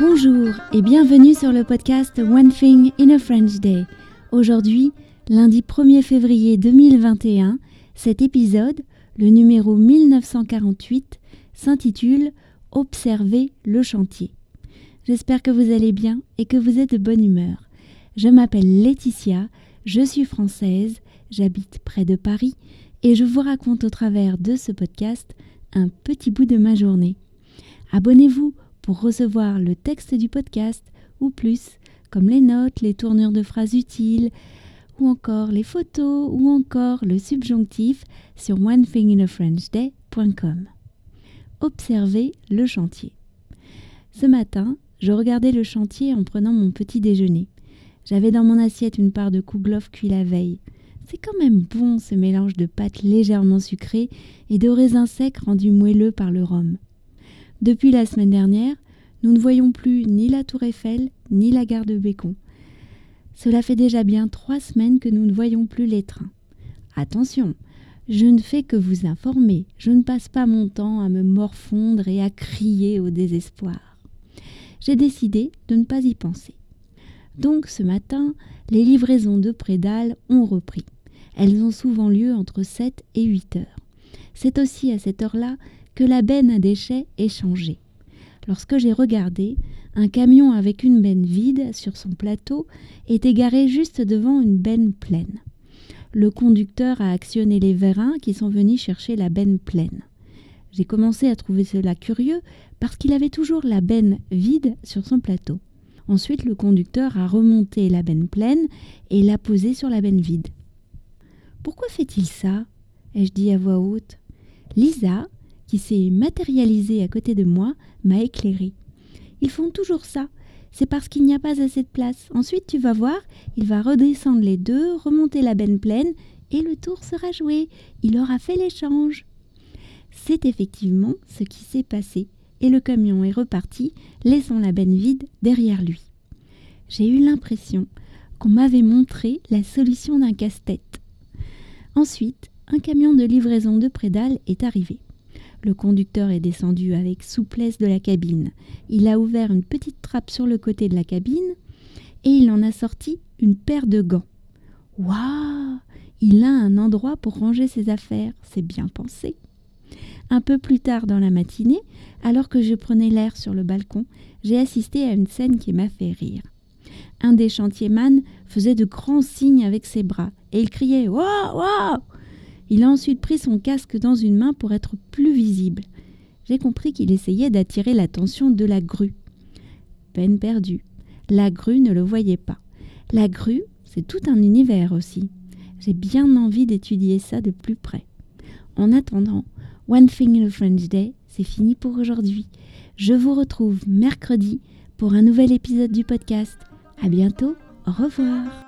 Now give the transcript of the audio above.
Bonjour et bienvenue sur le podcast One Thing in a French Day. Aujourd'hui, lundi 1er février 2021, cet épisode, le numéro 1948, s'intitule Observer le chantier. J'espère que vous allez bien et que vous êtes de bonne humeur. Je m'appelle Laetitia, je suis française, j'habite près de Paris et je vous raconte au travers de ce podcast un petit bout de ma journée. Abonnez-vous pour recevoir le texte du podcast ou plus, comme les notes, les tournures de phrases utiles, ou encore les photos, ou encore le subjonctif sur onethinginafrenchday.com. Observez le chantier. Ce matin, je regardais le chantier en prenant mon petit déjeuner. J'avais dans mon assiette une part de kouglof cuit la veille. C'est quand même bon ce mélange de pâtes légèrement sucrées et de raisins secs rendus moelleux par le rhum. Depuis la semaine dernière, nous ne voyons plus ni la tour Eiffel, ni la gare de Bécon. Cela fait déjà bien trois semaines que nous ne voyons plus les trains. Attention, je ne fais que vous informer, je ne passe pas mon temps à me morfondre et à crier au désespoir. J'ai décidé de ne pas y penser. Donc ce matin, les livraisons de Prédale ont repris. Elles ont souvent lieu entre 7 et 8 heures. C'est aussi à cette heure-là que la benne à déchets est changée. Lorsque j'ai regardé, un camion avec une benne vide sur son plateau était garé juste devant une benne pleine. Le conducteur a actionné les vérins qui sont venus chercher la benne pleine. J'ai commencé à trouver cela curieux parce qu'il avait toujours la benne vide sur son plateau. Ensuite, le conducteur a remonté la benne pleine et l'a posée sur la benne vide. Pourquoi fait-il ça ai-je dit à voix haute. Lisa, qui s'est matérialisé à côté de moi, m'a éclairé. Ils font toujours ça. C'est parce qu'il n'y a pas assez de place. Ensuite, tu vas voir, il va redescendre les deux, remonter la benne pleine, et le tour sera joué. Il aura fait l'échange. C'est effectivement ce qui s'est passé, et le camion est reparti, laissant la benne vide derrière lui. J'ai eu l'impression qu'on m'avait montré la solution d'un casse-tête. Ensuite, un camion de livraison de Prédale est arrivé. Le conducteur est descendu avec souplesse de la cabine. Il a ouvert une petite trappe sur le côté de la cabine et il en a sorti une paire de gants. Waouh Il a un endroit pour ranger ses affaires, c'est bien pensé. Un peu plus tard dans la matinée, alors que je prenais l'air sur le balcon, j'ai assisté à une scène qui m'a fait rire. Un des chantiers-man faisait de grands signes avec ses bras et il criait Waouh Waouh il a ensuite pris son casque dans une main pour être plus visible. J'ai compris qu'il essayait d'attirer l'attention de la grue. Peine perdue. La grue ne le voyait pas. La grue, c'est tout un univers aussi. J'ai bien envie d'étudier ça de plus près. En attendant, One Thing in a French Day, c'est fini pour aujourd'hui. Je vous retrouve mercredi pour un nouvel épisode du podcast. À bientôt, au revoir.